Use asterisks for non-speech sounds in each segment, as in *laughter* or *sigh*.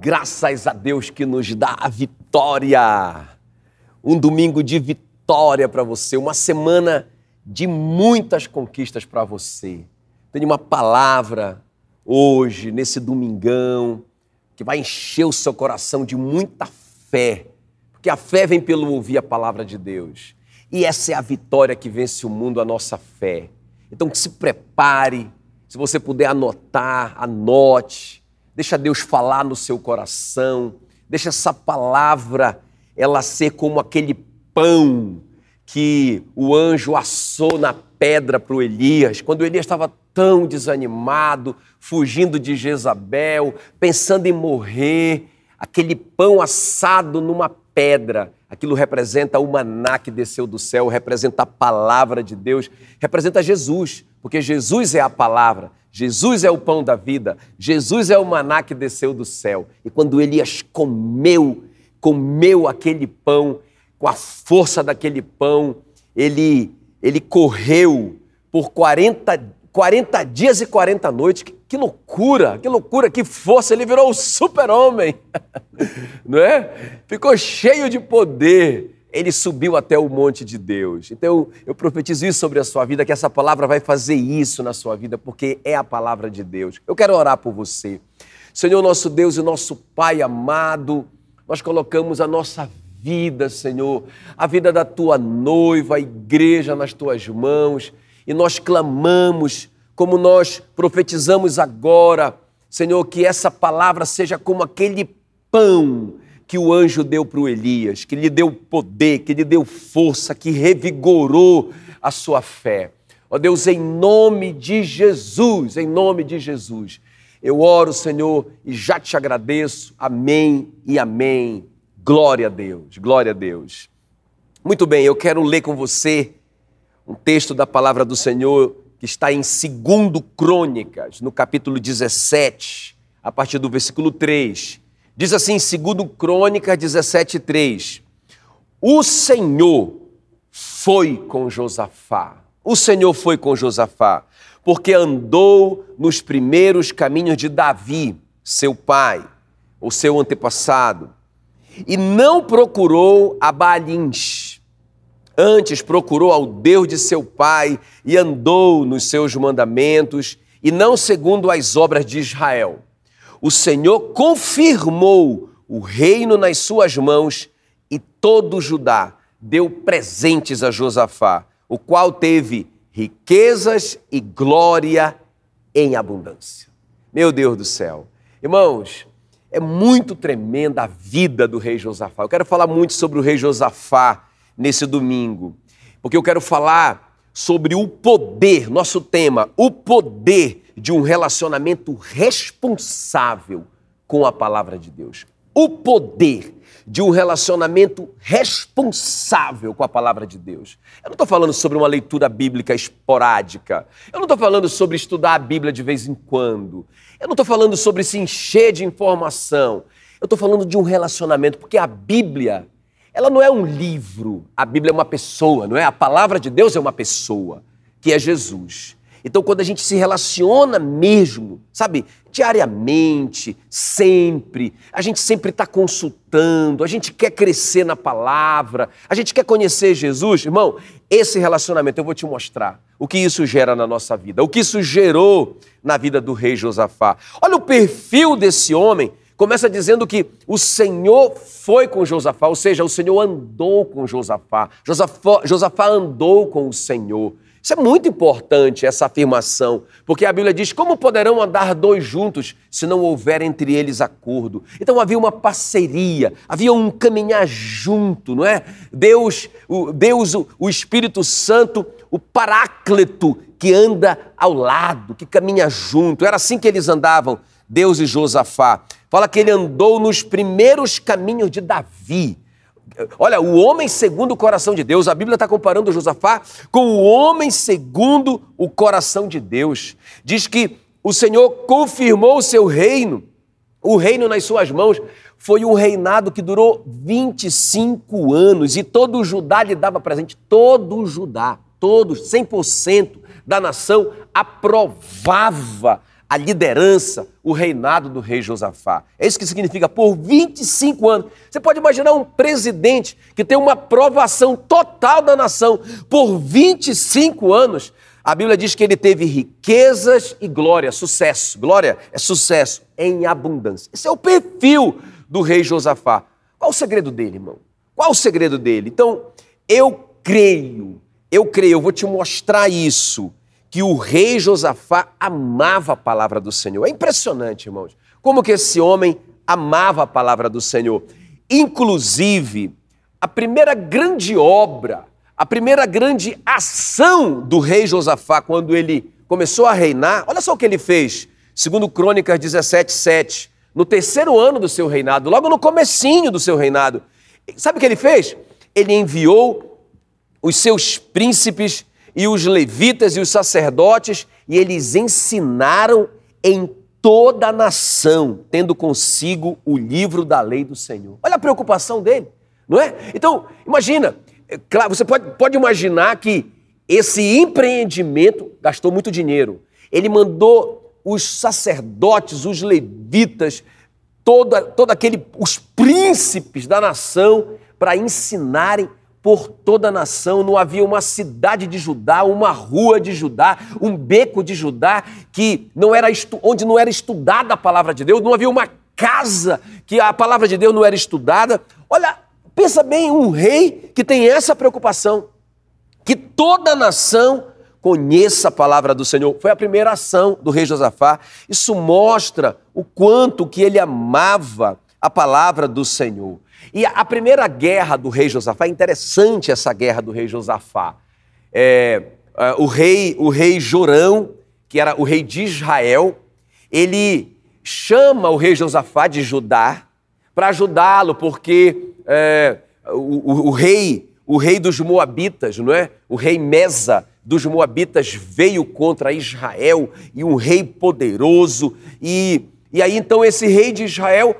Graças a Deus que nos dá a vitória. Um domingo de vitória para você, uma semana de muitas conquistas para você. Tenho uma palavra hoje, nesse domingão, que vai encher o seu coração de muita fé, porque a fé vem pelo ouvir a palavra de Deus. E essa é a vitória que vence o mundo, a nossa fé. Então, que se prepare, se você puder anotar, anote, deixa Deus falar no seu coração, deixa essa palavra ela ser como aquele pão que o anjo assou na pedra para o Elias, quando Elias estava tão desanimado, fugindo de Jezabel, pensando em morrer, aquele pão assado numa pedra, aquilo representa o maná que desceu do céu, representa a palavra de Deus, representa Jesus, porque Jesus é a palavra, Jesus é o pão da vida, Jesus é o maná que desceu do céu. E quando Elias comeu, comeu aquele pão, com a força daquele pão, ele, ele correu por 40, 40 dias e 40 noites. Que, que loucura, que loucura, que força! Ele virou o super-homem, *laughs* não é? Ficou cheio de poder. Ele subiu até o monte de Deus. Então, eu profetizo isso sobre a sua vida, que essa palavra vai fazer isso na sua vida, porque é a palavra de Deus. Eu quero orar por você. Senhor, nosso Deus e nosso Pai amado, nós colocamos a nossa vida, Senhor, a vida da tua noiva, a igreja nas tuas mãos, e nós clamamos, como nós profetizamos agora, Senhor, que essa palavra seja como aquele pão que o anjo deu para o Elias, que lhe deu poder, que lhe deu força, que revigorou a sua fé. Ó Deus, em nome de Jesus, em nome de Jesus, eu oro, Senhor, e já te agradeço. Amém e amém. Glória a Deus, glória a Deus. Muito bem, eu quero ler com você um texto da palavra do Senhor que está em 2 Crônicas, no capítulo 17, a partir do versículo 3. Diz assim, 2 Crônicas 17, 3. O Senhor foi com Josafá. O Senhor foi com Josafá, porque andou nos primeiros caminhos de Davi, seu pai, ou seu antepassado e não procurou a Baalins. Antes procurou ao Deus de seu pai e andou nos seus mandamentos e não segundo as obras de Israel. O Senhor confirmou o reino nas suas mãos e todo Judá deu presentes a Josafá, o qual teve riquezas e glória em abundância. Meu Deus do céu. Irmãos, é muito tremenda a vida do rei Josafá. Eu quero falar muito sobre o rei Josafá nesse domingo, porque eu quero falar sobre o poder, nosso tema, o poder de um relacionamento responsável com a palavra de Deus. O poder de um relacionamento responsável com a palavra de Deus. Eu não estou falando sobre uma leitura bíblica esporádica. Eu não estou falando sobre estudar a Bíblia de vez em quando. Eu não estou falando sobre se encher de informação. Eu estou falando de um relacionamento, porque a Bíblia, ela não é um livro. A Bíblia é uma pessoa, não é? A palavra de Deus é uma pessoa, que é Jesus. Então, quando a gente se relaciona mesmo, sabe, diariamente, sempre, a gente sempre está consultando, a gente quer crescer na palavra, a gente quer conhecer Jesus, irmão, esse relacionamento eu vou te mostrar o que isso gera na nossa vida, o que isso gerou na vida do rei Josafá. Olha o perfil desse homem. Começa dizendo que o Senhor foi com Josafá, ou seja, o Senhor andou com Josafá. Josafá, Josafá andou com o Senhor. Isso é muito importante, essa afirmação, porque a Bíblia diz: como poderão andar dois juntos se não houver entre eles acordo? Então havia uma parceria, havia um caminhar junto, não é? Deus, o, Deus, o, Espírito Santo, o Paráclito que anda ao lado, que caminha junto. Era assim que eles andavam, Deus e Josafá. Fala que ele andou nos primeiros caminhos de Davi. Olha, o homem segundo o coração de Deus, a Bíblia está comparando Josafá com o homem segundo o coração de Deus. Diz que o Senhor confirmou o seu reino, o reino nas suas mãos. Foi um reinado que durou 25 anos e todo o Judá lhe dava presente. Todo o Judá, todos, 100% da nação aprovava a liderança, o reinado do rei Josafá. É isso que significa por 25 anos. Você pode imaginar um presidente que tem uma aprovação total da nação por 25 anos. A Bíblia diz que ele teve riquezas e glória, sucesso. Glória é sucesso em abundância. Esse é o perfil do rei Josafá. Qual o segredo dele, irmão? Qual o segredo dele? Então, eu creio, eu creio, eu vou te mostrar isso que o rei Josafá amava a palavra do Senhor. É impressionante, irmãos, como que esse homem amava a palavra do Senhor. Inclusive, a primeira grande obra, a primeira grande ação do rei Josafá quando ele começou a reinar, olha só o que ele fez. Segundo Crônicas 17, 7, no terceiro ano do seu reinado, logo no comecinho do seu reinado. Sabe o que ele fez? Ele enviou os seus príncipes e os levitas e os sacerdotes, e eles ensinaram em toda a nação, tendo consigo o livro da lei do Senhor. Olha a preocupação dele, não é? Então, imagina, é claro, você pode, pode imaginar que esse empreendimento gastou muito dinheiro. Ele mandou os sacerdotes, os levitas, toda, todo aquele, os príncipes da nação para ensinarem por toda a nação, não havia uma cidade de Judá, uma rua de Judá, um beco de Judá que não era onde não era estudada a palavra de Deus, não havia uma casa que a palavra de Deus não era estudada. Olha, pensa bem, um rei que tem essa preocupação, que toda a nação conheça a palavra do Senhor. Foi a primeira ação do rei Josafá. Isso mostra o quanto que ele amava a palavra do Senhor. E a primeira guerra do rei Josafá, é interessante essa guerra do rei Josafá. É, é, o, rei, o rei Jorão, que era o rei de Israel, ele chama o rei Josafá de Judá para ajudá-lo, porque é, o, o, o, rei, o rei dos Moabitas, não é? O rei Mesa dos Moabitas veio contra Israel e um rei poderoso. E, e aí então esse rei de Israel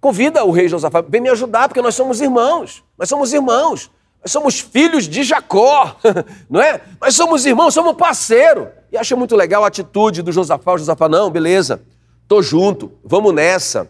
Convida o rei Josafá, vem me ajudar, porque nós somos irmãos. Nós somos irmãos. Nós somos filhos de Jacó, *laughs* não é? Nós somos irmãos, somos parceiro. E achei muito legal a atitude do Josafá. O Josafá, não, beleza, tô junto, vamos nessa.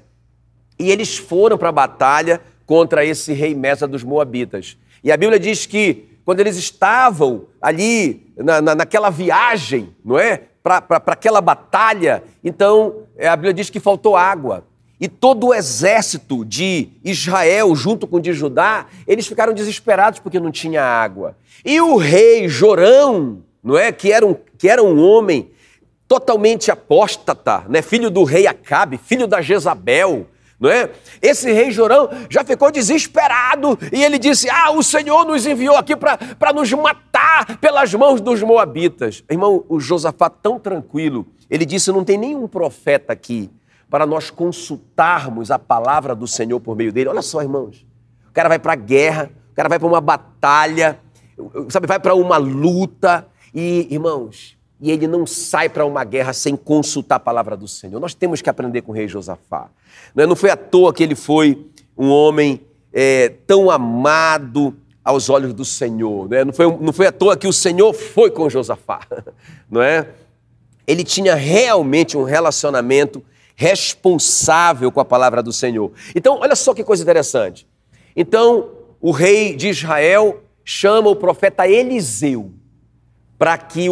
E eles foram para a batalha contra esse rei Mesa dos Moabitas. E a Bíblia diz que quando eles estavam ali na, na, naquela viagem, não é? Para aquela batalha, então a Bíblia diz que faltou água. E todo o exército de Israel, junto com o de Judá, eles ficaram desesperados porque não tinha água. E o rei Jorão, não é, que era um, que era um homem totalmente apóstata, né, filho do rei Acabe, filho da Jezabel, não é? Esse rei Jorão já ficou desesperado e ele disse: Ah, o Senhor nos enviou aqui para nos matar pelas mãos dos Moabitas. Irmão, o Josafá, tão tranquilo, ele disse: Não tem nenhum profeta aqui para nós consultarmos a palavra do Senhor por meio dele. Olha só, irmãos. O cara vai para a guerra, o cara vai para uma batalha, sabe, vai para uma luta e, irmãos, e ele não sai para uma guerra sem consultar a palavra do Senhor. Nós temos que aprender com o rei Josafá. Não é? foi à toa que ele foi um homem é, tão amado aos olhos do Senhor. Não, é? não, foi, não foi à toa que o Senhor foi com Josafá. *laughs* Não é? Ele tinha realmente um relacionamento responsável com a palavra do Senhor. Então, olha só que coisa interessante. Então, o rei de Israel chama o profeta Eliseu para que,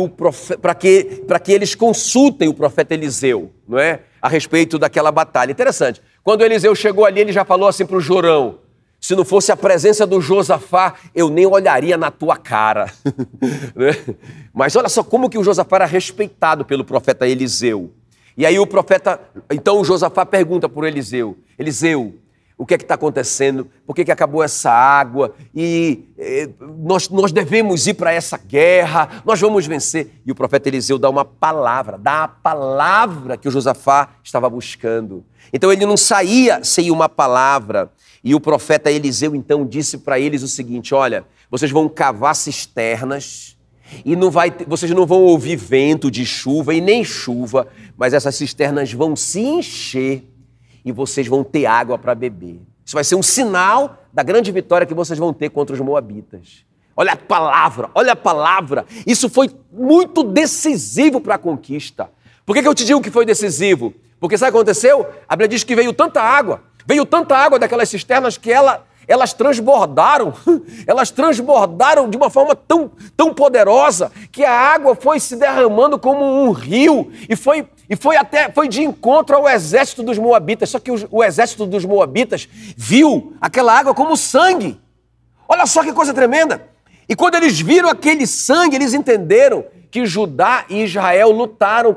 que, que eles consultem o profeta Eliseu, não é? A respeito daquela batalha. Interessante. Quando Eliseu chegou ali, ele já falou assim para o Jorão: se não fosse a presença do Josafá, eu nem olharia na tua cara. *laughs* Né? Mas olha só como que o Josafá era respeitado pelo profeta Eliseu. E aí o profeta, então o Josafá pergunta por Eliseu: Eliseu, o que é que está acontecendo? Por que, que acabou essa água? E eh, nós, nós devemos ir para essa guerra, nós vamos vencer. E o profeta Eliseu dá uma palavra, dá a palavra que o Josafá estava buscando. Então ele não saía sem uma palavra. E o profeta Eliseu então disse para eles o seguinte: Olha, vocês vão cavar cisternas e não vai, vocês não vão ouvir vento de chuva e nem chuva, mas essas cisternas vão se encher e vocês vão ter água para beber. Isso vai ser um sinal da grande vitória que vocês vão ter contra os moabitas. Olha a palavra, olha a palavra. Isso foi muito decisivo para a conquista. Por que, que eu te digo que foi decisivo? Porque sabe o que aconteceu? A Bíblia diz que veio tanta água, veio tanta água daquelas cisternas que ela, elas transbordaram, *laughs* elas transbordaram de uma forma tão, tão poderosa que a água foi se derramando como um rio e foi, e foi até foi de encontro ao exército dos moabitas. Só que o, o exército dos moabitas viu aquela água como sangue. Olha só que coisa tremenda! E quando eles viram aquele sangue, eles entenderam que Judá e Israel lutaram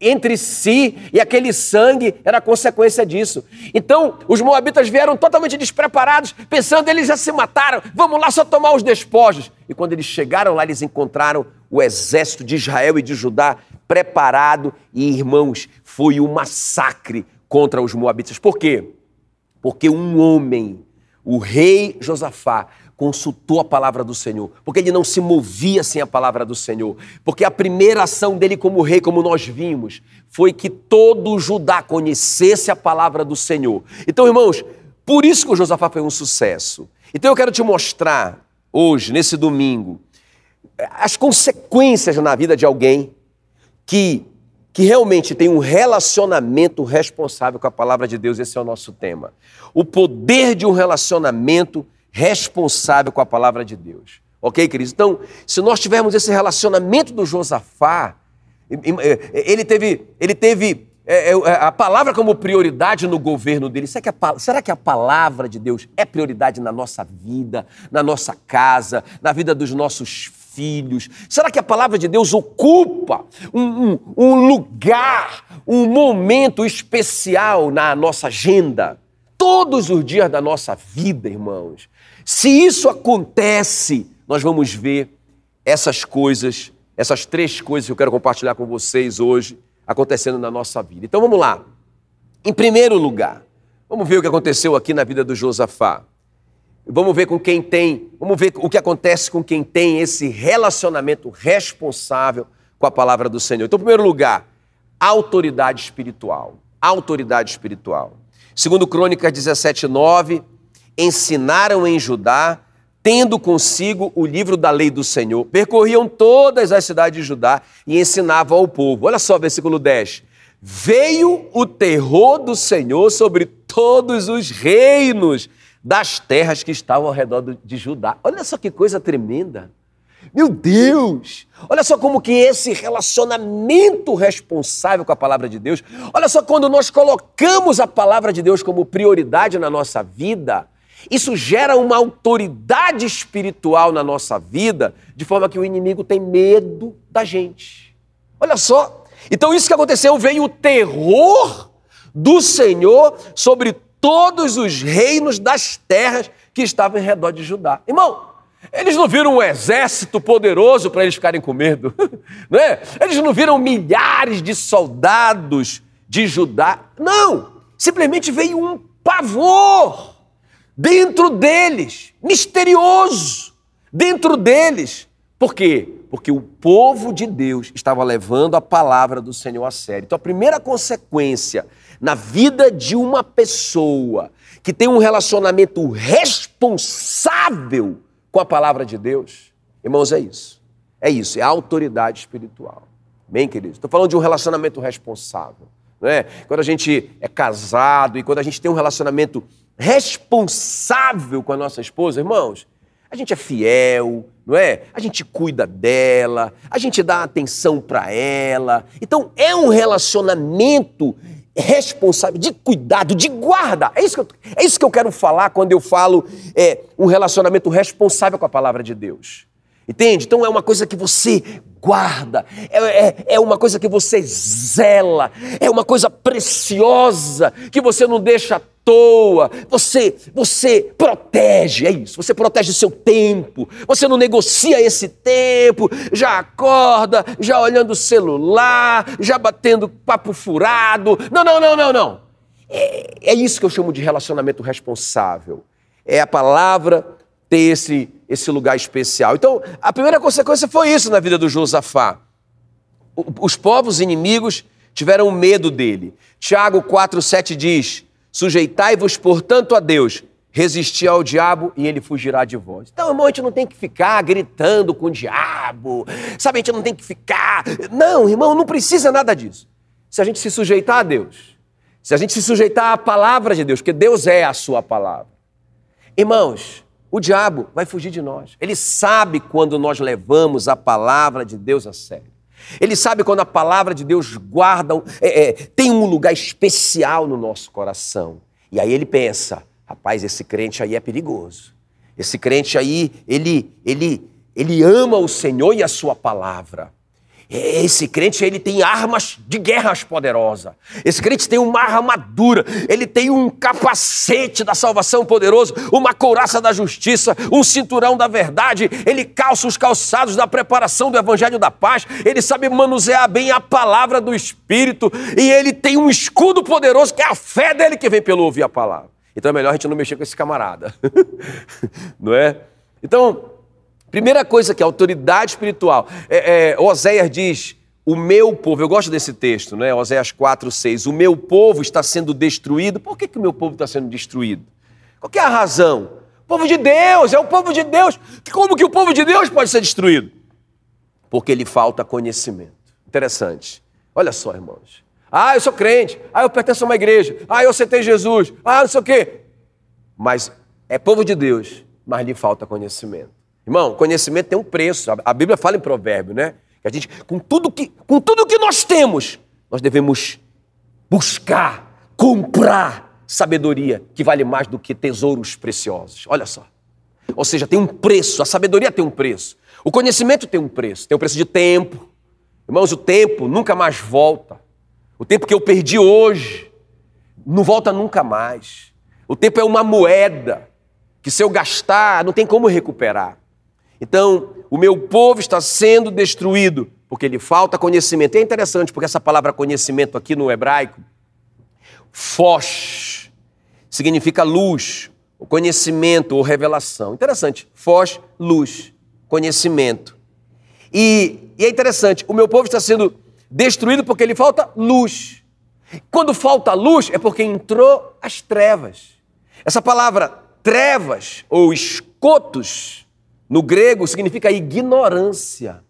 entre si e aquele sangue era consequência disso. Então, os moabitas vieram totalmente despreparados, pensando eles já se mataram, vamos lá só tomar os despojos. E quando eles chegaram lá, eles encontraram o exército de Israel e de Judá preparado e, irmãos, foi um massacre contra os moabitas. Por quê? Porque um homem, o rei Josafá, consultou a palavra do Senhor, porque ele não se movia sem a palavra do Senhor, porque a primeira ação dele como rei, como nós vimos, foi que todo Judá conhecesse a palavra do Senhor. Então, irmãos, por isso que o Josafá foi um sucesso. Então eu quero te mostrar hoje, nesse domingo, as consequências na vida de alguém que que realmente tem um relacionamento responsável com a palavra de Deus, esse é o nosso tema. O poder de um relacionamento responsável com a palavra de Deus. Ok, queridos? Então, se nós tivermos esse relacionamento do Josafá, ele teve, ele teve é, é, é, a palavra como prioridade no governo dele. Será que, a, será que a palavra de Deus é prioridade na nossa vida, na nossa casa, na vida dos nossos filhos? Será que a palavra de Deus ocupa um, um, um lugar, um momento especial na nossa agenda? Todos os dias da nossa vida, irmãos. Se isso acontece, nós vamos ver essas coisas, essas três coisas que eu quero compartilhar com vocês hoje, acontecendo na nossa vida. Então vamos lá. Em primeiro lugar, vamos ver o que aconteceu aqui na vida do Josafá. Vamos ver com quem tem, vamos ver o que acontece com quem tem esse relacionamento responsável com a palavra do Senhor. Então, em primeiro lugar, autoridade espiritual. Autoridade espiritual. Segundo Crônicas 17, 9, ensinaram em Judá, tendo consigo o livro da lei do Senhor. Percorriam todas as cidades de Judá e ensinavam ao povo. Olha só, versículo 10. Veio o terror do Senhor sobre todos os reinos das terras que estavam ao redor de Judá. Olha só que coisa tremenda. Meu Deus! Olha só como que esse relacionamento responsável com a palavra de Deus, olha só quando nós colocamos a palavra de Deus como prioridade na nossa vida, isso gera uma autoridade espiritual na nossa vida, de forma que o inimigo tem medo da gente. Olha só. Então, isso que aconteceu, veio o terror do Senhor sobre todos os reinos das terras que estavam em redor de Judá. Irmão, eles não viram um exército poderoso para eles ficarem com medo, *laughs* não é? Eles não viram milhares de soldados de Judá. Não! Simplesmente veio um pavor dentro deles, misterioso, dentro deles. Por quê? Porque o povo de Deus estava levando a palavra do Senhor a sério. Então, a primeira consequência na vida de uma pessoa que tem um relacionamento responsável com a palavra de Deus, irmãos, é isso. É isso, é a autoridade espiritual. Bem, queridos? Estou falando de um relacionamento responsável. Não é? Quando a gente é casado e quando a gente tem um relacionamento responsável com a nossa esposa, irmãos, a gente é fiel, não é? A gente cuida dela, a gente dá atenção para ela. Então é um relacionamento responsável, de cuidado, de guarda. É isso que eu, é isso que eu quero falar quando eu falo é, um relacionamento responsável com a palavra de Deus. Entende? Então é uma coisa que você guarda, é, é, é, uma coisa que você zela, é uma coisa preciosa que você não deixa à toa, você, você protege, é isso, você protege seu tempo, você não negocia esse tempo, já acorda, já olhando o celular, já batendo papo furado. Não, não, não, não, não. É, é isso que eu chamo de relacionamento responsável. É a palavra ter esse, esse lugar especial. Então, a primeira consequência foi isso na vida do Josafá. Os povos inimigos tiveram medo dele. Tiago 4,7 diz: Sujeitai-vos, portanto, a Deus, resistir ao diabo e ele fugirá de vós. Então, irmão, a gente não tem que ficar gritando com o diabo, sabe? A gente não tem que ficar. Não, irmão, não precisa nada disso. se a gente se sujeitar a Deus, se a gente se sujeitar à palavra de Deus, porque Deus é a sua palavra. Irmãos, o diabo vai fugir de nós. Ele sabe quando nós levamos a palavra de Deus a sério. Ele sabe quando a palavra de Deus guarda, é, é, tem um lugar especial no nosso coração. E aí ele pensa: rapaz, esse crente aí é perigoso. Esse crente aí, ele, ele, ele ama o Senhor e a sua palavra. Esse crente ele tem armas de guerras poderosas. Esse crente tem uma armadura, ele tem um capacete da salvação poderoso, uma couraça da justiça, um cinturão da verdade. Ele calça os calçados da preparação do evangelho da paz. Ele sabe manusear bem a palavra do Espírito e ele tem um escudo poderoso que é a fé dele que vem pelo ouvir a palavra. Então é melhor a gente não mexer com esse camarada, *laughs* não é? Então Primeira coisa que a autoridade espiritual. É, é, Oséias diz: o meu povo, eu gosto desse texto, né? Oséias 4, 6. O meu povo está sendo destruído. Por que, que o meu povo está sendo destruído? Qual é a razão? O povo de Deus, é o povo de Deus. Como que o povo de Deus pode ser destruído? Porque lhe falta conhecimento. Interessante. Olha só, irmãos. Ah, eu sou crente. Ah, eu pertenço a uma igreja. Ah, eu aceitei Jesus. Ah, não sei o quê. Mas é povo de Deus, mas lhe falta conhecimento. Irmão, conhecimento tem um preço. A Bíblia fala em provérbio, né? Que a gente, com tudo que, com tudo que nós temos, nós devemos buscar, comprar sabedoria que vale mais do que tesouros preciosos. Olha só. Ou seja, tem um preço, a sabedoria tem um preço. O conhecimento tem um preço, tem um preço de tempo. Irmãos, o tempo nunca mais volta. O tempo que eu perdi hoje não volta nunca mais. O tempo é uma moeda que se eu gastar, não tem como recuperar. Então, o meu povo está sendo destruído porque lhe falta conhecimento. é interessante porque essa palavra conhecimento aqui no hebraico, fosh, significa luz, conhecimento ou revelação. Interessante, fosh, luz, conhecimento. E, e é interessante, o meu povo está sendo destruído porque lhe falta luz. Quando falta luz é porque entrou as trevas. Essa palavra trevas ou escotos no grego significa ignorância.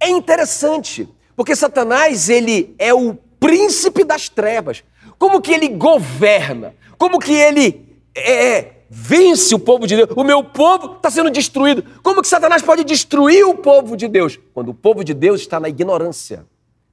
É interessante, porque Satanás ele é o príncipe das trevas. Como que ele governa? Como que ele é, é vence o povo de Deus? O meu povo está sendo destruído. Como que Satanás pode destruir o povo de Deus? Quando o povo de Deus está na ignorância.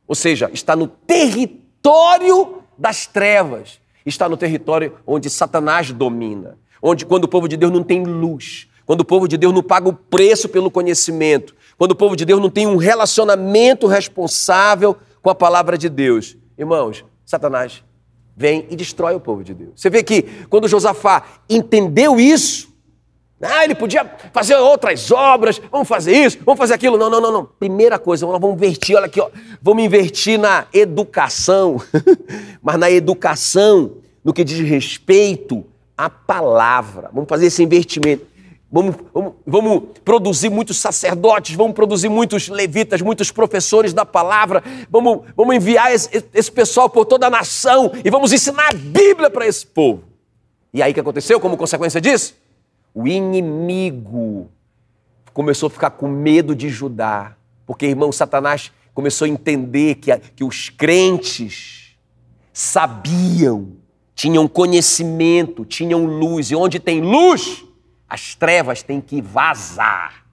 Ou seja, está no território das trevas. Está no território onde Satanás domina. Onde quando o povo de Deus não tem luz, quando o povo de Deus não paga o preço pelo conhecimento, quando o povo de Deus não tem um relacionamento responsável com a palavra de Deus. Irmãos, Satanás vem e destrói o povo de Deus. Você vê que quando Josafá entendeu isso, ah, ele podia fazer outras obras, vamos fazer isso, vamos fazer aquilo. Não, não, não, não. Primeira coisa, vamos invertir, olha aqui, ó. vamos invertir na educação, *laughs* mas na educação, no que diz respeito à palavra. Vamos fazer esse investimento. Vamos, vamos, vamos, produzir muitos sacerdotes, vamos produzir muitos levitas, muitos professores da palavra, vamos, vamos enviar esse, esse pessoal por toda a nação e vamos ensinar a Bíblia para esse povo. E aí o que aconteceu como consequência disso? O inimigo começou a ficar com medo de Judá, porque, irmão, Satanás começou a entender que, que os crentes sabiam, tinham conhecimento, tinham luz, e onde tem luz, as trevas têm que vazar.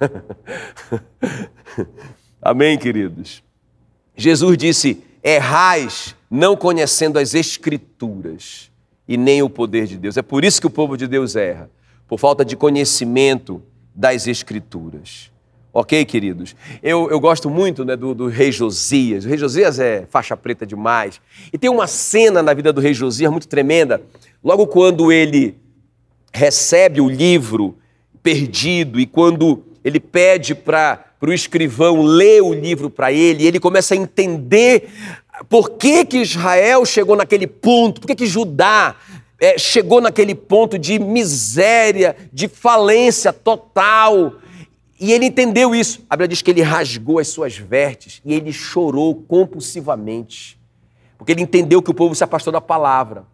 *laughs* Amém, queridos? Jesus disse: errais não conhecendo as Escrituras e nem o poder de Deus. É por isso que o povo de Deus erra, por falta de conhecimento das Escrituras. Ok, queridos? Eu, eu gosto muito né, do, do, rei Josias. O rei Josias é faixa preta demais. E tem uma cena na vida do rei Josias muito tremenda. Logo quando ele recebe o livro perdido e quando ele pede para o escrivão ler o livro para ele, ele começa a entender por que, que Israel chegou naquele ponto, por que, que Judá é, chegou naquele ponto de miséria, de falência total. E ele entendeu isso. A Bíblia diz que ele rasgou as suas vestes e ele chorou compulsivamente, porque ele entendeu que o povo se afastou da palavra.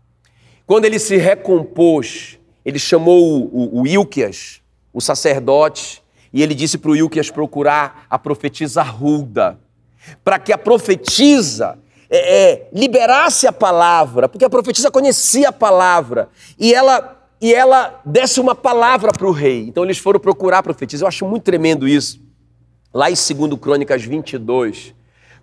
Quando ele se recompôs, ele chamou o, o, Ilquias, o sacerdote, e ele disse para o Ilquias procurar a profetisa Hulda, para que a profetisa é, é, liberasse a palavra, porque a profetisa conhecia a palavra, e ela, e ela desse uma palavra para o rei. Então eles foram procurar a profetisa. Eu acho muito tremendo isso. Lá em 2 Crônicas 22,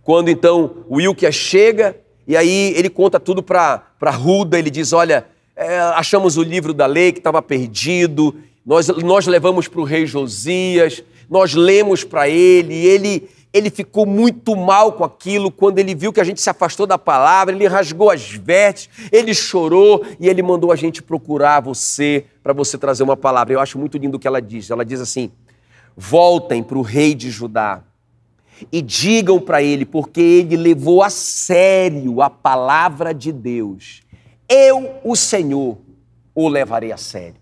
quando então o Ilkia chega, e aí ele conta tudo para Ruda, ele diz: Olha, é, achamos o livro da lei que estava perdido, nós, nós levamos para o rei Josias, nós lemos para ele, ele ele ficou muito mal com aquilo quando ele viu que a gente se afastou da palavra, ele rasgou as vestes, ele chorou e ele mandou a gente procurar você para você trazer uma palavra. Eu acho muito lindo o que ela diz. Ela diz assim: voltem para o rei de Judá e digam para ele, porque ele levou a sério a palavra de Deus. Eu, o Senhor, o levarei a sério.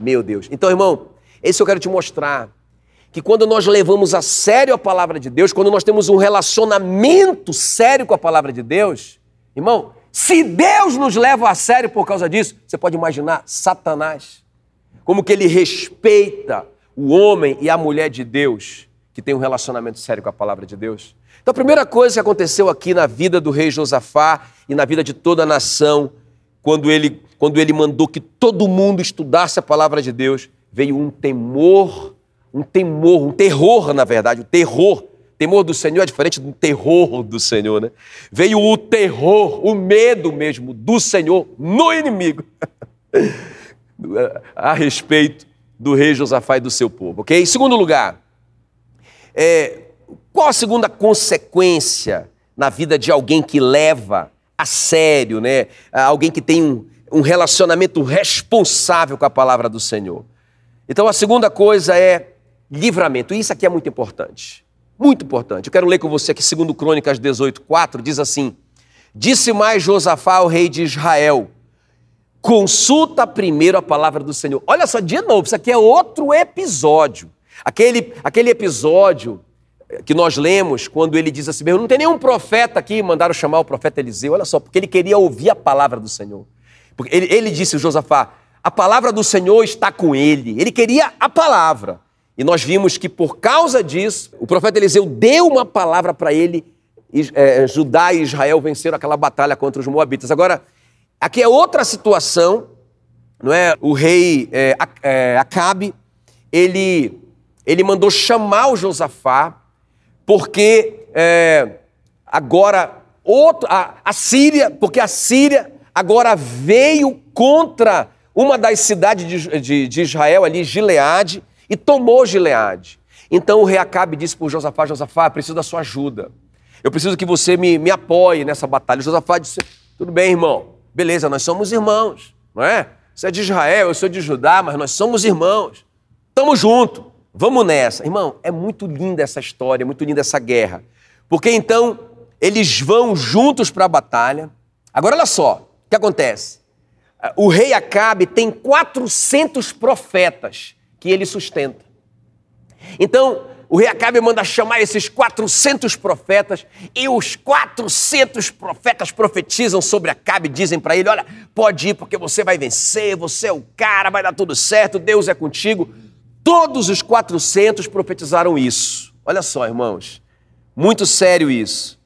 Meu Deus. Então, irmão, esse eu quero te mostrar que quando nós levamos a sério a palavra de Deus, quando nós temos um relacionamento sério com a palavra de Deus, irmão, se Deus nos leva a sério por causa disso, você pode imaginar Satanás, como que ele respeita o homem e a mulher de Deus que tem um relacionamento sério com a palavra de Deus. Então, a primeira coisa que aconteceu aqui na vida do rei Josafá e na vida de toda a nação, quando ele, quando ele mandou que todo mundo estudasse a palavra de Deus, veio um temor um temor, um terror, na verdade, o terror. Temor do Senhor é diferente do terror do Senhor, né? Veio o terror, o medo mesmo do Senhor no inimigo, *laughs* a respeito do rei Josafá e do seu povo, ok? Em segundo lugar, é, qual a segunda consequência na vida de alguém que leva a sério, né? Alguém que tem um, um relacionamento responsável com a palavra do Senhor. Então, a segunda coisa é livramento. Isso aqui é muito importante. Muito importante. Eu quero ler com você aqui, segundo Crônicas 18, 4, diz assim: Disse mais Josafá ao rei de Israel: Consulta primeiro a palavra do Senhor. Olha só, de novo, isso aqui é outro episódio. Aquele, aquele episódio que nós lemos quando ele diz assim: Não tem nenhum profeta aqui, mandaram chamar o profeta Eliseu. Olha só, porque ele queria ouvir a palavra do Senhor. Porque ele, ele disse, Josafá, a palavra do Senhor está com ele. Ele queria a palavra. E nós vimos que por causa disso, o profeta Eliseu deu uma palavra para ele, é, Judá e Israel venceram aquela batalha contra os Moabitas. Agora, aqui é outra situação, não é? O rei é, é, Acabe, ele, ele mandou chamar o Josafá, porque é, agora outro, a, a Síria, porque a Síria agora veio contra uma das cidades de, de, de Israel ali, Gileade, e tomou Gileade. Então o rei Acabe disse para Josafá, Josafá, preciso da sua ajuda. Eu preciso que você me, me apoie nessa batalha. Josafá disse, tudo bem, irmão. Beleza, nós somos irmãos, não é? Você é de Israel, eu sou de Judá, mas nós somos irmãos. Tamo junto. Vamos nessa. Irmão, é muito linda essa história, muito linda essa guerra. Porque então eles vão juntos para a batalha. Agora olha só, o que acontece? O rei Acabe tem 400 profetas que ele sustenta. Então, o rei Acabe manda chamar esses 400 profetas e os 400 profetas profetizam sobre Acabe, dizem para ele: Olha, pode ir porque você vai vencer, você é o cara, vai dar tudo certo, Deus é contigo. Todos os 400 profetizaram isso. Olha só, irmãos, muito sério isso.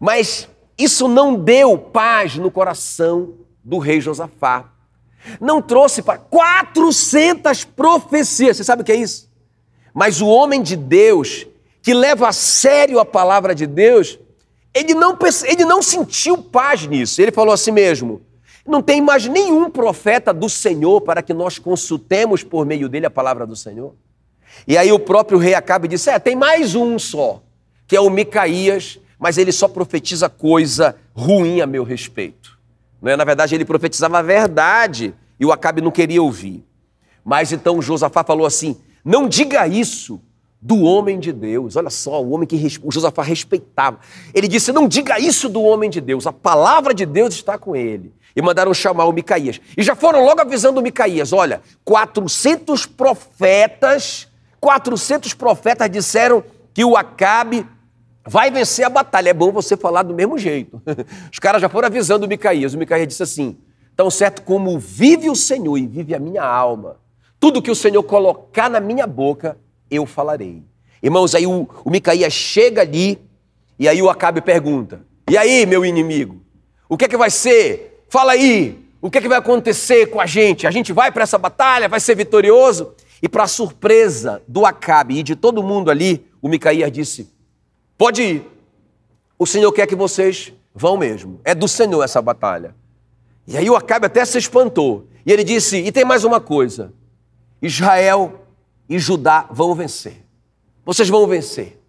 Mas isso não deu paz no coração do rei Josafá não trouxe para 400 profecias. Você sabe o que é isso? Mas o homem de Deus, que leva a sério a palavra de Deus, ele não, ele não sentiu paz nisso. Ele falou assim mesmo: não tem mais nenhum profeta do Senhor para que nós consultemos por meio dele a palavra do Senhor. E aí o próprio rei acaba e disse: É, tem mais um só, que é o Micaías, mas ele só profetiza coisa ruim a meu respeito. Não é? Na verdade, ele profetizava a verdade e o Acabe não queria ouvir. Mas então Josafá falou assim: não diga isso do homem de Deus. Olha só, o homem que o Josafá respeitava. Ele disse: não diga isso do homem de Deus, a palavra de Deus está com ele. E mandaram chamar o Micaías. E já foram logo avisando o Micaías: olha, 400 profetas, 400 profetas disseram que o Acabe vai vencer a batalha. É bom você falar do mesmo jeito. *laughs* Os caras já foram avisando o Micaías. O Micaías disse assim: tão certo como vive o Senhor e vive a minha alma, tudo que o Senhor colocar na minha boca, eu falarei. Irmãos, aí o, o Micaías chega ali e aí o Acabe pergunta: E aí, meu inimigo? O que é que vai ser? Fala aí. O que é que vai acontecer com a gente? A gente vai para essa batalha, vai ser vitorioso? E para surpresa do Acabe e de todo mundo ali, o Micaías disse: Pode ir. O Senhor quer que vocês vão mesmo. É do Senhor essa batalha. E aí o Acabe até se espantou. E ele disse: E tem mais uma coisa: Israel e Judá vão vencer. Vocês vão vencer.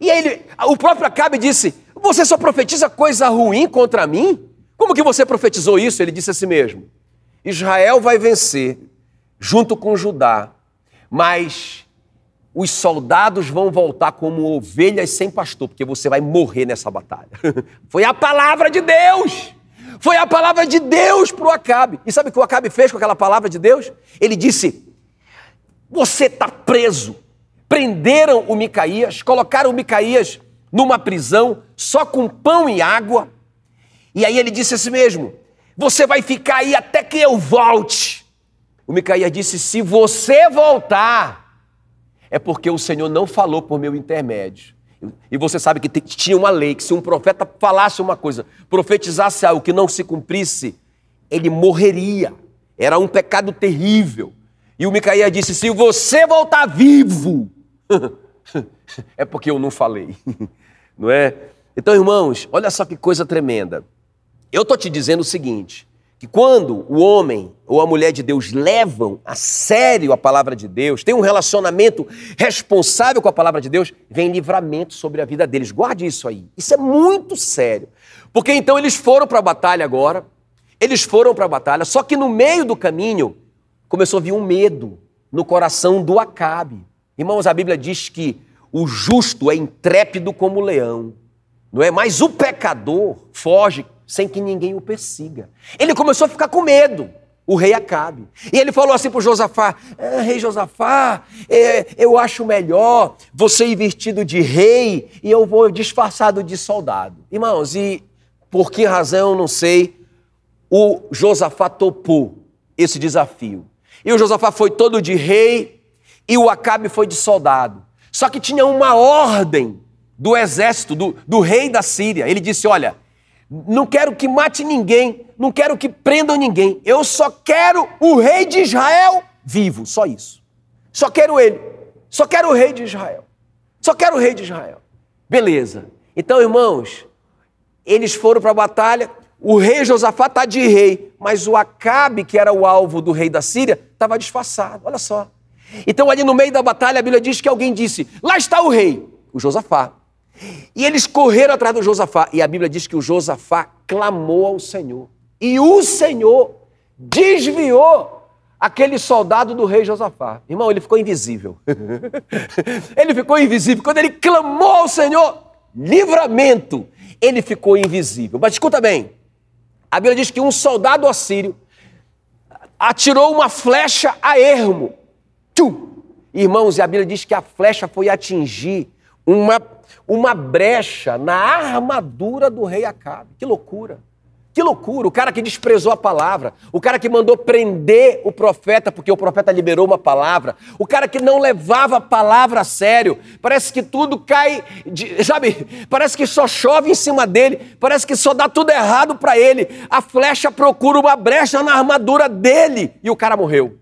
E aí ele, o próprio Acabe disse: Você só profetiza coisa ruim contra mim? Como que você profetizou isso? Ele disse a si mesmo: Israel vai vencer junto com Judá, mas os soldados vão voltar como ovelhas sem pastor, porque você vai morrer nessa batalha. *laughs* Foi a palavra de Deus. Foi a palavra de Deus para o Acabe. E sabe o que o Acabe fez com aquela palavra de Deus? Ele disse: Você está preso. Prenderam o Micaías, colocaram o Micaías numa prisão só com pão e água. E aí ele disse a si mesmo: Você vai ficar aí até que eu volte. O Micaías disse: Se você voltar, é porque o Senhor não falou por meu intermédio. E você sabe que tinha uma lei que se um profeta falasse uma coisa, profetizasse algo que não se cumprisse, ele morreria. Era um pecado terrível. E o Micaías disse: Se você voltar vivo, *laughs* é porque eu não falei. *laughs* Não é? Então, irmãos, olha só que coisa tremenda. Eu estou te dizendo o seguinte: que quando o homem ou a mulher de Deus levam a sério a palavra de Deus, tem um relacionamento responsável com a palavra de Deus, vem livramento sobre a vida deles. Guarde isso aí. Isso é muito sério. Porque então eles foram para a batalha agora, eles foram para a batalha, só que no meio do caminho começou a vir um medo no coração do Acabe. Irmãos, a Bíblia diz que o justo é intrépido como o leão, não é? Mas o pecador foge sem que ninguém o persiga. Ele começou a ficar com medo, o rei Acabe. E ele falou assim para Josafá: ah, Rei Josafá, é, eu acho melhor você ir vestido de rei e eu vou disfarçado de soldado. Irmãos, e por que razão eu não sei, o Josafá topou esse desafio. E o Josafá foi todo de rei e o Acabe foi de soldado. Só que tinha uma ordem do exército, do, do rei da Síria. Ele disse: Olha não quero que mate ninguém, não quero que prendam ninguém. Eu só quero o rei de Israel vivo, só isso. Só quero ele. Só quero o rei de Israel. Só quero o rei de Israel. Beleza. Então, irmãos, eles foram para a batalha. O rei Josafá está de rei, mas o Acabe, que era o alvo do rei da Síria, estava disfarçado. Olha só. Então, ali no meio da batalha, a Bíblia diz que alguém disse: Lá está o rei, o Josafá. E eles correram atrás do Josafá. E a Bíblia diz que o Josafá clamou ao Senhor. E o Senhor desviou aquele soldado do rei Josafá. Irmão, ele ficou invisível. *laughs* ele ficou invisível. Quando ele clamou ao Senhor, livramento, ele ficou invisível. Mas escuta bem. A Bíblia diz que um soldado assírio atirou uma flecha a ermo. Tchum! Irmãos, e a Bíblia diz que a flecha foi atingir uma uma brecha na armadura do rei Acabe. Que loucura! Que loucura! O cara que desprezou a palavra, o cara que mandou prender o profeta porque o profeta liberou uma palavra, o cara que não levava a palavra a sério. Parece que tudo cai, de, sabe? Parece que só chove em cima dele, parece que só dá tudo errado para ele. A flecha procura uma brecha na armadura dele e o cara morreu.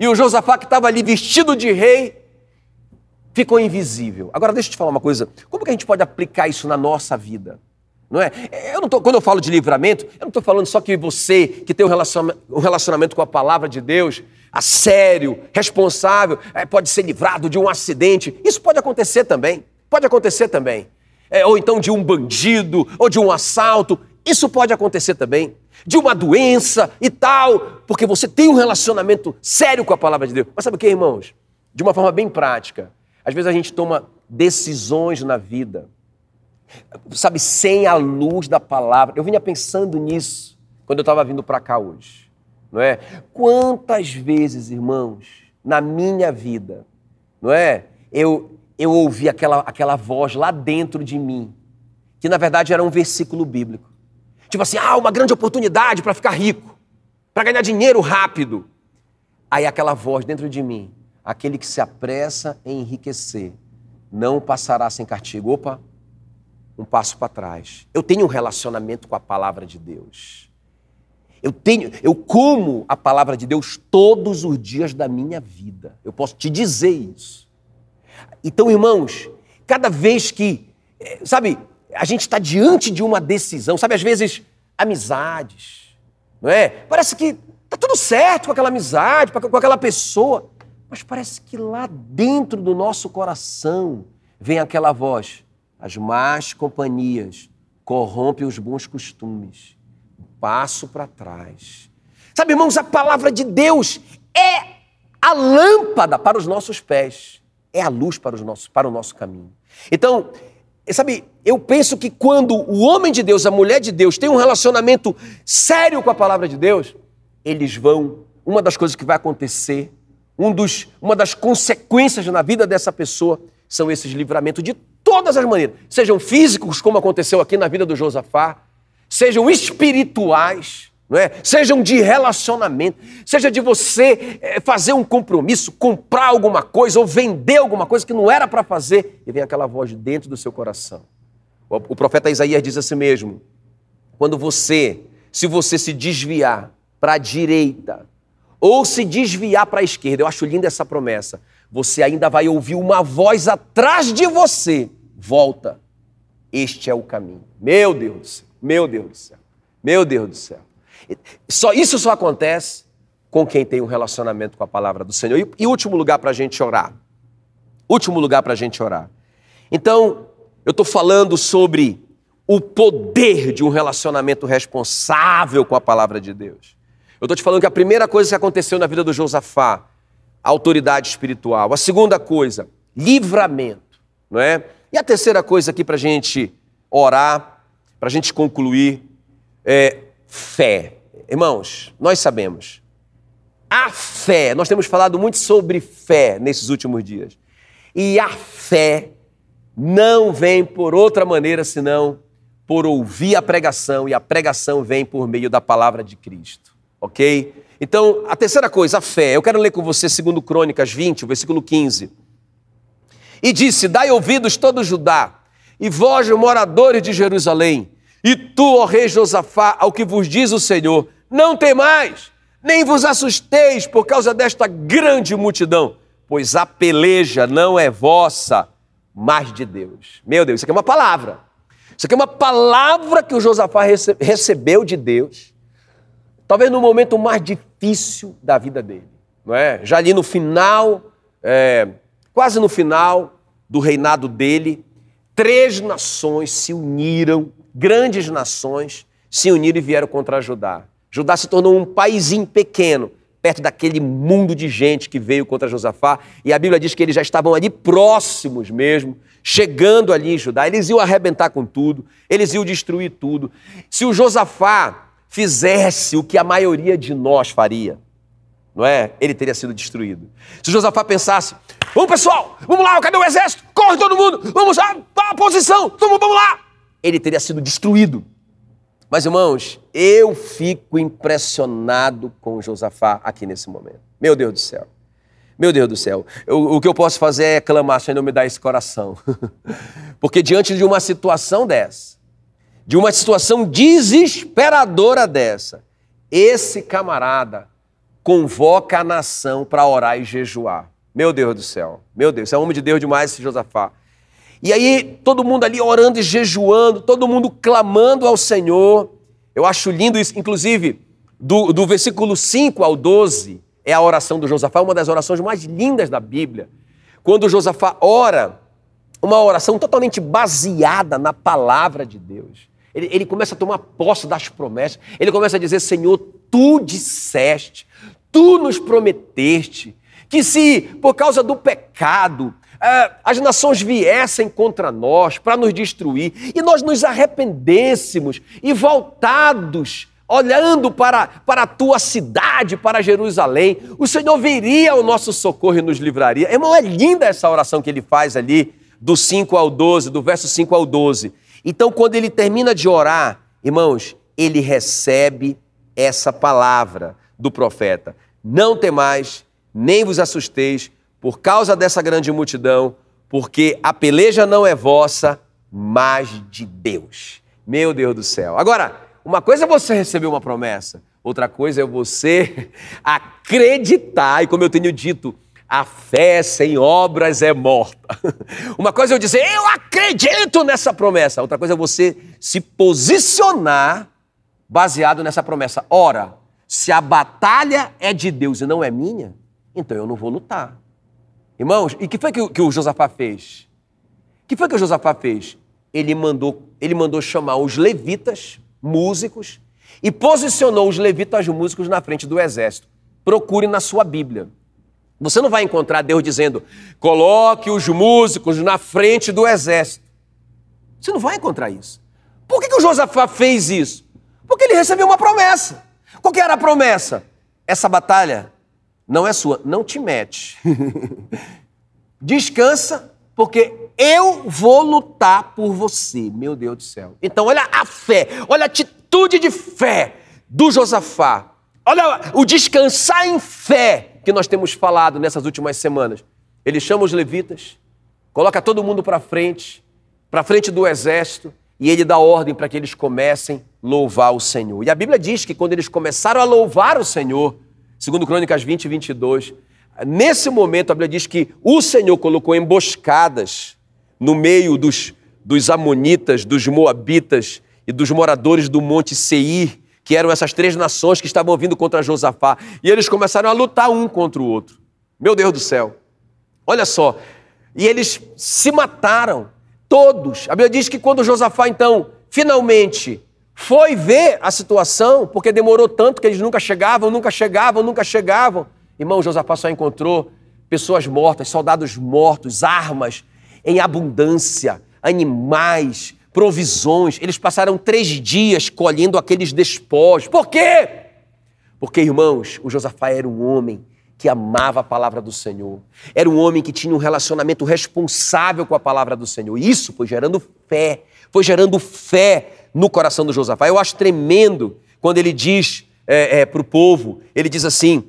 E o Josafá que estava ali vestido de rei, ficou invisível. Agora, deixa eu te falar uma coisa. Como que a gente pode aplicar isso na nossa vida? Não é? Eu não tô, quando eu falo de livramento, eu não estou falando só que você, que tem um relacionamento, com a palavra de Deus, a sério, responsável, é, pode ser livrado de um acidente. Isso pode acontecer também. Pode acontecer também. É, ou então de um bandido, ou de um assalto. Isso pode acontecer também. De uma doença e tal, porque você tem um relacionamento sério com a palavra de Deus. Mas sabe o que, irmãos? De uma forma bem prática. Às vezes a gente toma decisões na vida, sabe, sem a luz da palavra. Eu vinha pensando nisso quando eu estava vindo para cá hoje, não é? Quantas vezes, irmãos, na minha vida, não é? Eu, eu ouvi aquela, aquela voz lá dentro de mim, que na verdade era um versículo bíblico. Tipo assim, ah, uma grande oportunidade para ficar rico, para ganhar dinheiro rápido. Aí aquela voz dentro de mim Aquele que se apressa em enriquecer não passará sem castigo. Opa! um passo para trás. Eu tenho um relacionamento com a palavra de Deus. Eu tenho, eu como a palavra de Deus todos os dias da minha vida. Eu posso te dizer isso. Então, irmãos, cada vez que, eh, sabe, a gente está diante de uma decisão, sabe, às vezes amizades, não é? Parece que tá tudo certo com aquela amizade, com aquela pessoa, mas parece que lá dentro do nosso coração vem aquela voz: as más companhias corrompem os bons costumes. Passo para trás. Sabe, irmãos, a palavra de Deus é a lâmpada para os nossos pés, é a luz para, os nossos, para o nosso caminho. Então, sabe, eu penso que quando o homem de Deus, a mulher de Deus, tem um relacionamento sério com a palavra de Deus, eles vão, uma das coisas que vai acontecer, um dos, uma das consequências na vida dessa pessoa são esses livramentos de todas as maneiras, sejam físicos, como aconteceu aqui na vida do Josafá, sejam espirituais, não é? sejam de relacionamento, seja de você é, fazer um compromisso, comprar alguma coisa ou vender alguma coisa que não era para fazer, e vem aquela voz dentro do seu coração. O, profeta Isaías diz assim mesmo: quando você, se você se desviar para a direita ou se desviar para a esquerda, eu acho linda essa promessa, você ainda vai ouvir uma voz atrás de você volta. Este é o caminho. Meu Deus do céu, meu Deus do céu, meu Deus do céu. Só, isso só acontece com quem tem um relacionamento com a palavra do Senhor. E, e último lugar para a gente orar. Último lugar para a gente orar. Então, eu estou falando sobre o poder de um relacionamento responsável com a palavra de Deus. Eu estou te falando que a primeira coisa que aconteceu na vida do Josafá, autoridade espiritual. A segunda coisa, livramento, não é? E a terceira coisa aqui para a gente orar, para a gente concluir, é fé. Irmãos, nós sabemos, a fé, nós temos falado muito sobre fé nesses últimos dias. E a fé não vem por outra maneira senão por ouvir a pregação, e a pregação vem por meio da palavra de Cristo, ok? Então, a terceira coisa, a fé. Eu quero ler com você, segundo Crônicas 20, o versículo 15. E disse: Dai ouvidos todo Judá, e vós, moradores de Jerusalém, e tu, ó rei Josafá, ao que vos diz o Senhor, não temais, nem vos assusteis por causa desta grande multidão, pois a peleja não é vossa, mas de Deus. Meu Deus, isso aqui é uma palavra. Isso aqui é uma palavra que o Josafá rece recebeu de Deus, talvez no momento mais difícil da vida dele, não é? Já ali no final, é, quase no final do reinado dele, três nações se uniram, grandes nações se uniram e vieram contra Judá. Judá se tornou um paizinho pequeno, perto daquele mundo de gente que veio contra Josafá, e a Bíblia diz que eles já estavam ali próximos mesmo, chegando ali em Judá. Eles iam arrebentar com tudo, eles iam destruir tudo. Se o Josafá fizesse o que a maioria de nós faria, não é? Ele teria sido destruído. Se Josafá pensasse, vamos pessoal, vamos lá, cadê o exército? Corre todo mundo, vamos lá, para a posição, vamos, vamos lá. Ele teria sido destruído. Mas, irmãos, eu fico impressionado com Josafá aqui nesse momento. Meu Deus do céu. Meu Deus do céu. Eu, o que eu posso fazer é clamar, Senhor, me dá esse coração. *laughs* Porque diante de uma situação dessa, de uma situação desesperadora dessa, esse camarada convoca a nação para orar e jejuar. Meu Deus do céu, meu Deus, é homem de Deus demais esse Josafá. E aí, todo mundo ali orando e jejuando, todo mundo clamando ao Senhor. Eu acho lindo isso, inclusive, do, do versículo 5 ao 12, é a oração do Josafá, uma das orações mais lindas da Bíblia. Quando Josafá ora, uma oração totalmente baseada na palavra de Deus. Ele, ele começa a tomar posse das promessas, ele começa a dizer: Senhor, tu disseste, tu nos prometeste que se por causa do pecado eh, as nações viessem contra nós para nos destruir e nós nos arrependêssemos e voltados, olhando para, para a tua cidade, para Jerusalém, o Senhor viria ao nosso socorro e nos livraria. Irmão, é linda essa oração que ele faz ali, do 5 ao 12, do verso 5 ao 12. Então, quando ele termina de orar, irmãos, ele recebe essa palavra do profeta. Não temais, nem vos assusteis por causa dessa grande multidão, porque a peleja não é vossa, mas de Deus. Meu Deus do céu. Agora, uma coisa é você receber uma promessa, outra coisa é você *laughs* acreditar, e como eu tenho dito, a fé sem obras é morta. *laughs* Uma coisa é eu dizer, eu acredito nessa promessa. Outra coisa é você se posicionar baseado nessa promessa. Ora, se a batalha é de Deus e não é minha, então eu não vou lutar. Irmãos, e que foi que, que o Josafá fez? O que foi que o Josafá fez? Ele mandou, ele mandou chamar os levitas, músicos, e posicionou os levitas músicos na frente do exército. Procure na sua Bíblia. Você não vai encontrar Deus dizendo, coloque os músicos na frente do exército. Você não vai encontrar isso. Por que, que o Josafá fez isso? Porque ele recebeu uma promessa. Qual que era a promessa? Essa batalha não é sua, não te mete. *laughs* Descansa, porque eu vou lutar por você, meu Deus do céu. Então, olha a fé, olha a atitude de fé do Josafá. Olha o descansar em fé que nós temos falado nessas últimas semanas. Ele chama os levitas, coloca todo mundo para frente, para frente do exército, e ele dá ordem para que eles comecem a louvar o Senhor. E a Bíblia diz que quando eles começaram a louvar o Senhor, segundo Crônicas 20 e 22, nesse momento a Bíblia diz que o Senhor colocou emboscadas no meio dos, dos amonitas, dos moabitas e dos moradores do monte Seir, que eram essas três nações que estavam vindo contra Josafá. E eles começaram a lutar um contra o outro. Meu Deus do céu. Olha só. E eles se mataram, todos. A Bíblia diz que quando Josafá, então, finalmente foi ver a situação, porque demorou tanto que eles nunca chegavam, nunca chegavam, nunca chegavam. Irmão, Josafá só encontrou pessoas mortas, soldados mortos, armas em abundância, animais, provisões. Eles passaram três dias colhendo aqueles despojos. Por quê? Porque, irmãos, o Josafá era um homem que amava a palavra do Senhor. Era um homem que tinha um relacionamento responsável com a palavra do Senhor. E isso foi gerando fé, foi gerando fé no coração do Josafá. Eu acho tremendo quando ele diz é, é, para o povo, ele diz assim,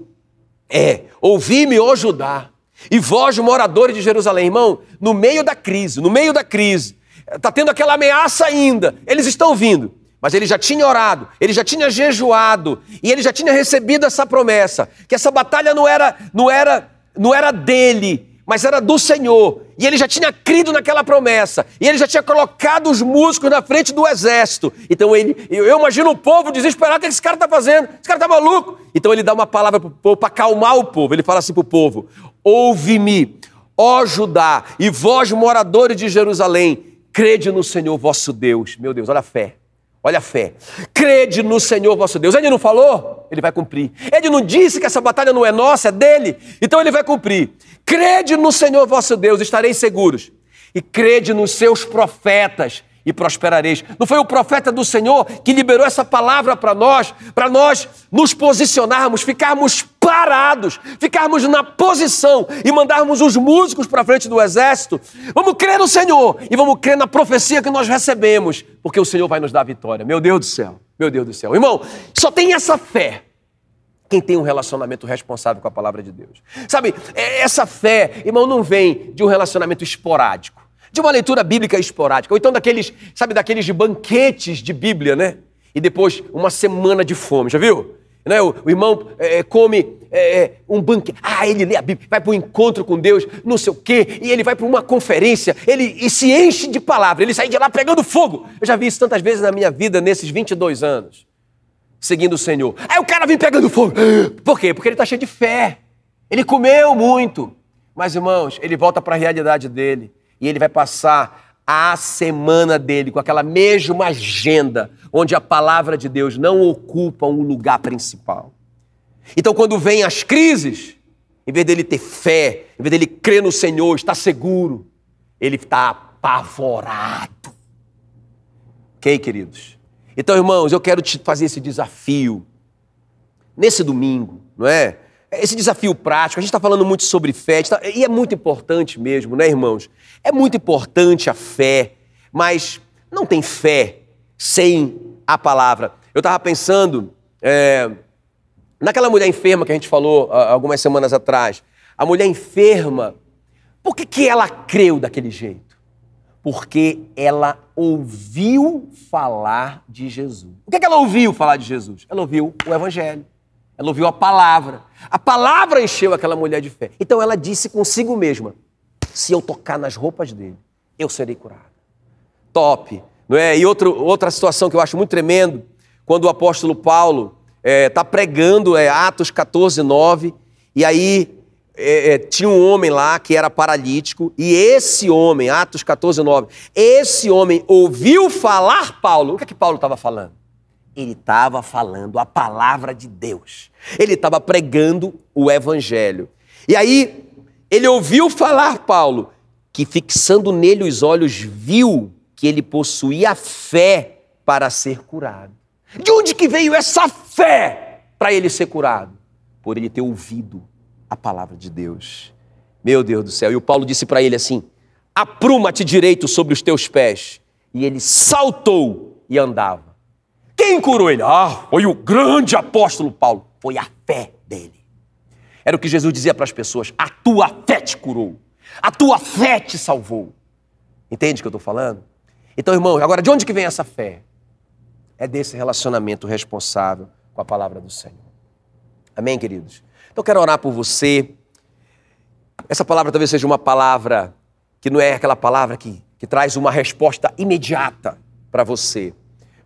é, ouvi-me, ó Judá, e vós, moradores de Jerusalém, irmão, no meio da crise, no meio da crise, Está tendo aquela ameaça ainda. Eles estão vindo. Mas ele já tinha orado, ele já tinha jejuado e ele já tinha recebido essa promessa, que essa batalha não era, não era, não era dele, mas era do Senhor. E ele já tinha crido naquela promessa. E ele já tinha colocado os músicos na frente do exército. Então ele, eu imagino o povo desesperado, o que esse cara está fazendo? Esse cara está maluco. Então ele dá uma palavra para o povo, para acalmar o povo. Ele fala assim para o povo: Ouve-me, ó Judá, e vós, moradores de Jerusalém, Crede no Senhor vosso Deus. Meu Deus, olha a fé. Olha a fé. Crede no Senhor vosso Deus. Ele não falou? Ele vai cumprir. Ele não disse que essa batalha não é nossa, é dele. Então ele vai cumprir. Crede no Senhor vosso Deus, estareis seguros. E crede nos seus profetas e prosperareis. Não foi o profeta do Senhor que liberou essa palavra para nós, para nós nos posicionarmos, ficarmos parados, ficarmos na posição e mandarmos os músicos para frente do exército. Vamos crer no Senhor e vamos crer na profecia que nós recebemos, porque o Senhor vai nos dar vitória. Meu Deus do céu, meu Deus do céu. Irmão, só tem essa fé quem tem um relacionamento responsável com a palavra de Deus. Sabe, é, essa fé, irmão, não vem de um relacionamento esporádico de uma leitura bíblica esporádica, ou então daqueles, sabe, daqueles de banquetes de Bíblia, né? E depois uma semana de fome, já viu? Né? O, o irmão é, come é, um banquete, ah, ele lê a Bíblia, vai para um encontro com Deus, não sei o quê, e ele vai para uma conferência, ele e se enche de palavra, ele sai de lá pegando fogo. Eu já vi isso tantas vezes na minha vida, nesses 22 anos, seguindo o Senhor. Aí o cara vem pegando fogo. Por quê? Porque ele está cheio de fé. Ele comeu muito. Mas, irmãos, ele volta para a realidade dele e ele vai passar a semana dele com aquela mesma agenda, onde a palavra de Deus não ocupa um lugar principal. Então, quando vem as crises, em vez dele ter fé, em vez dele crer no Senhor, estar seguro, ele está apavorado. Ok, queridos? Então, irmãos, eu quero te fazer esse desafio. Nesse domingo, não é? Esse desafio prático, a gente está falando muito sobre fé, tá, e é muito importante mesmo, né, irmãos? É muito importante a fé, mas não tem fé sem a palavra. Eu estava pensando é, naquela mulher enferma que a gente falou algumas semanas atrás. A mulher enferma, por que, que ela creu daquele jeito? Porque ela ouviu falar de Jesus. O que, que ela ouviu falar de Jesus? Ela ouviu o Evangelho. Ela ouviu a palavra. A palavra encheu aquela mulher de fé. Então ela disse consigo mesma: se eu tocar nas roupas dele, eu serei curada. Top. Não é? E outro, outra situação que eu acho muito tremendo, quando o apóstolo Paulo está é, pregando, é Atos 14, 9, e aí é, é, tinha um homem lá que era paralítico, e esse homem, Atos 14, 9, esse homem ouviu falar Paulo. O que é que Paulo estava falando? Ele estava falando a palavra de Deus. Ele estava pregando o evangelho. E aí, ele ouviu falar Paulo, que fixando nele os olhos, viu que ele possuía fé para ser curado. De onde que veio essa fé para ele ser curado? Por ele ter ouvido a palavra de Deus. Meu Deus do céu. E o Paulo disse para ele assim: apruma-te direito sobre os teus pés. E ele saltou e andava. Quem curou ele? Ah, foi o grande apóstolo Paulo. Foi a fé dele. Era o que Jesus dizia para as pessoas: a tua fé te curou. A tua fé te salvou. Entende o que eu estou falando? Então, irmão, agora de onde que vem essa fé? É desse relacionamento responsável com a palavra do Senhor. Amém, queridos? Então, quero orar por você. Essa palavra talvez seja uma palavra que não é aquela palavra que, que traz uma resposta imediata para você.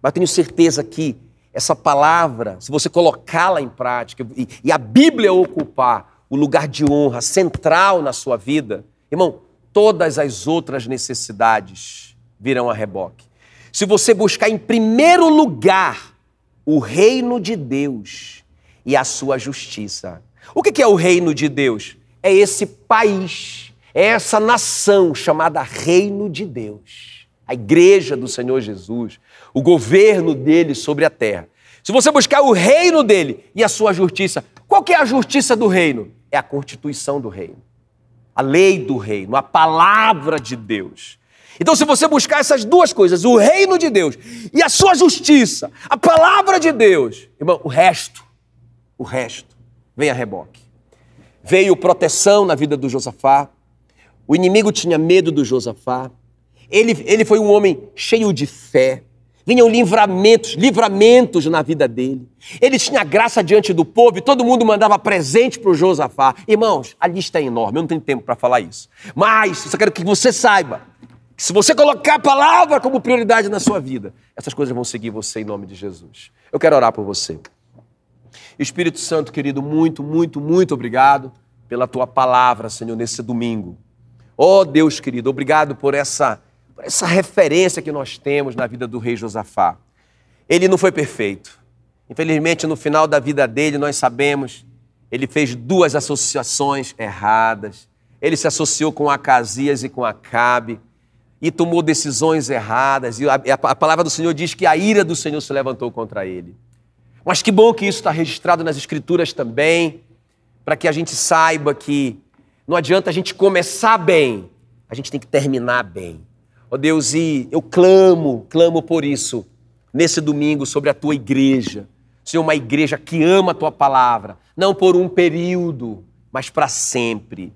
Mas tenho certeza que essa palavra, se você colocá-la em prática e, e a Bíblia ocupar o lugar de honra central na sua vida, irmão, todas as outras necessidades virão a reboque. Se você buscar em primeiro lugar o reino de Deus e a sua justiça, o que é o reino de Deus? É esse país, é essa nação chamada Reino de Deus. A igreja do Senhor Jesus, o governo dele sobre a terra. Se você buscar o reino dele e a sua justiça, qual que é a justiça do reino? É a constituição do reino. A lei do reino, a palavra de Deus. Então, se você buscar essas duas coisas, o reino de Deus e a sua justiça, a palavra de Deus, irmão, o resto, o resto vem a reboque. Veio proteção na vida do Josafá, o inimigo tinha medo do Josafá, ele, ele foi um homem cheio de fé, vinham livramentos, livramentos na vida dele. Ele tinha graça diante do povo e todo mundo mandava presente para o Josafá. Irmãos, a lista é enorme, eu não tenho tempo para falar isso. Mas eu só quero que você saiba que se você colocar a palavra como prioridade na sua vida, essas coisas vão seguir você em nome de Jesus. Eu quero orar por você. Espírito Santo, querido, muito, muito, muito obrigado pela tua palavra, Senhor, nesse domingo. Oh, Deus querido, obrigado por essa, essa referência que nós temos na vida do rei Josafá. Ele não foi perfeito. Infelizmente, no final da vida dele, nós sabemos, ele fez duas associações erradas. Ele se associou com Acasias e com Acabe e tomou decisões erradas. E a, a palavra do Senhor diz que a ira do Senhor se levantou contra ele. Mas que bom que isso está registrado nas Escrituras também, para que a gente saiba que não adianta a gente começar bem, a gente tem que terminar bem. Ó Deus, e eu clamo, clamo por isso, nesse domingo, sobre a tua igreja. Senhor, uma igreja que ama a tua palavra, não por um período, mas para sempre.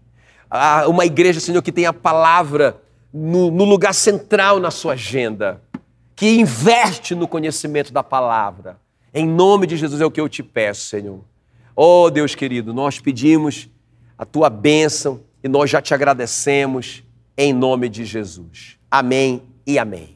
Ah, uma igreja, Senhor, que tem a palavra no, no lugar central na sua agenda, que investe no conhecimento da palavra em nome de Jesus é o que eu te peço, Senhor. Oh, Deus querido, nós pedimos a tua bênção e nós já te agradecemos em nome de Jesus. Amém e amém.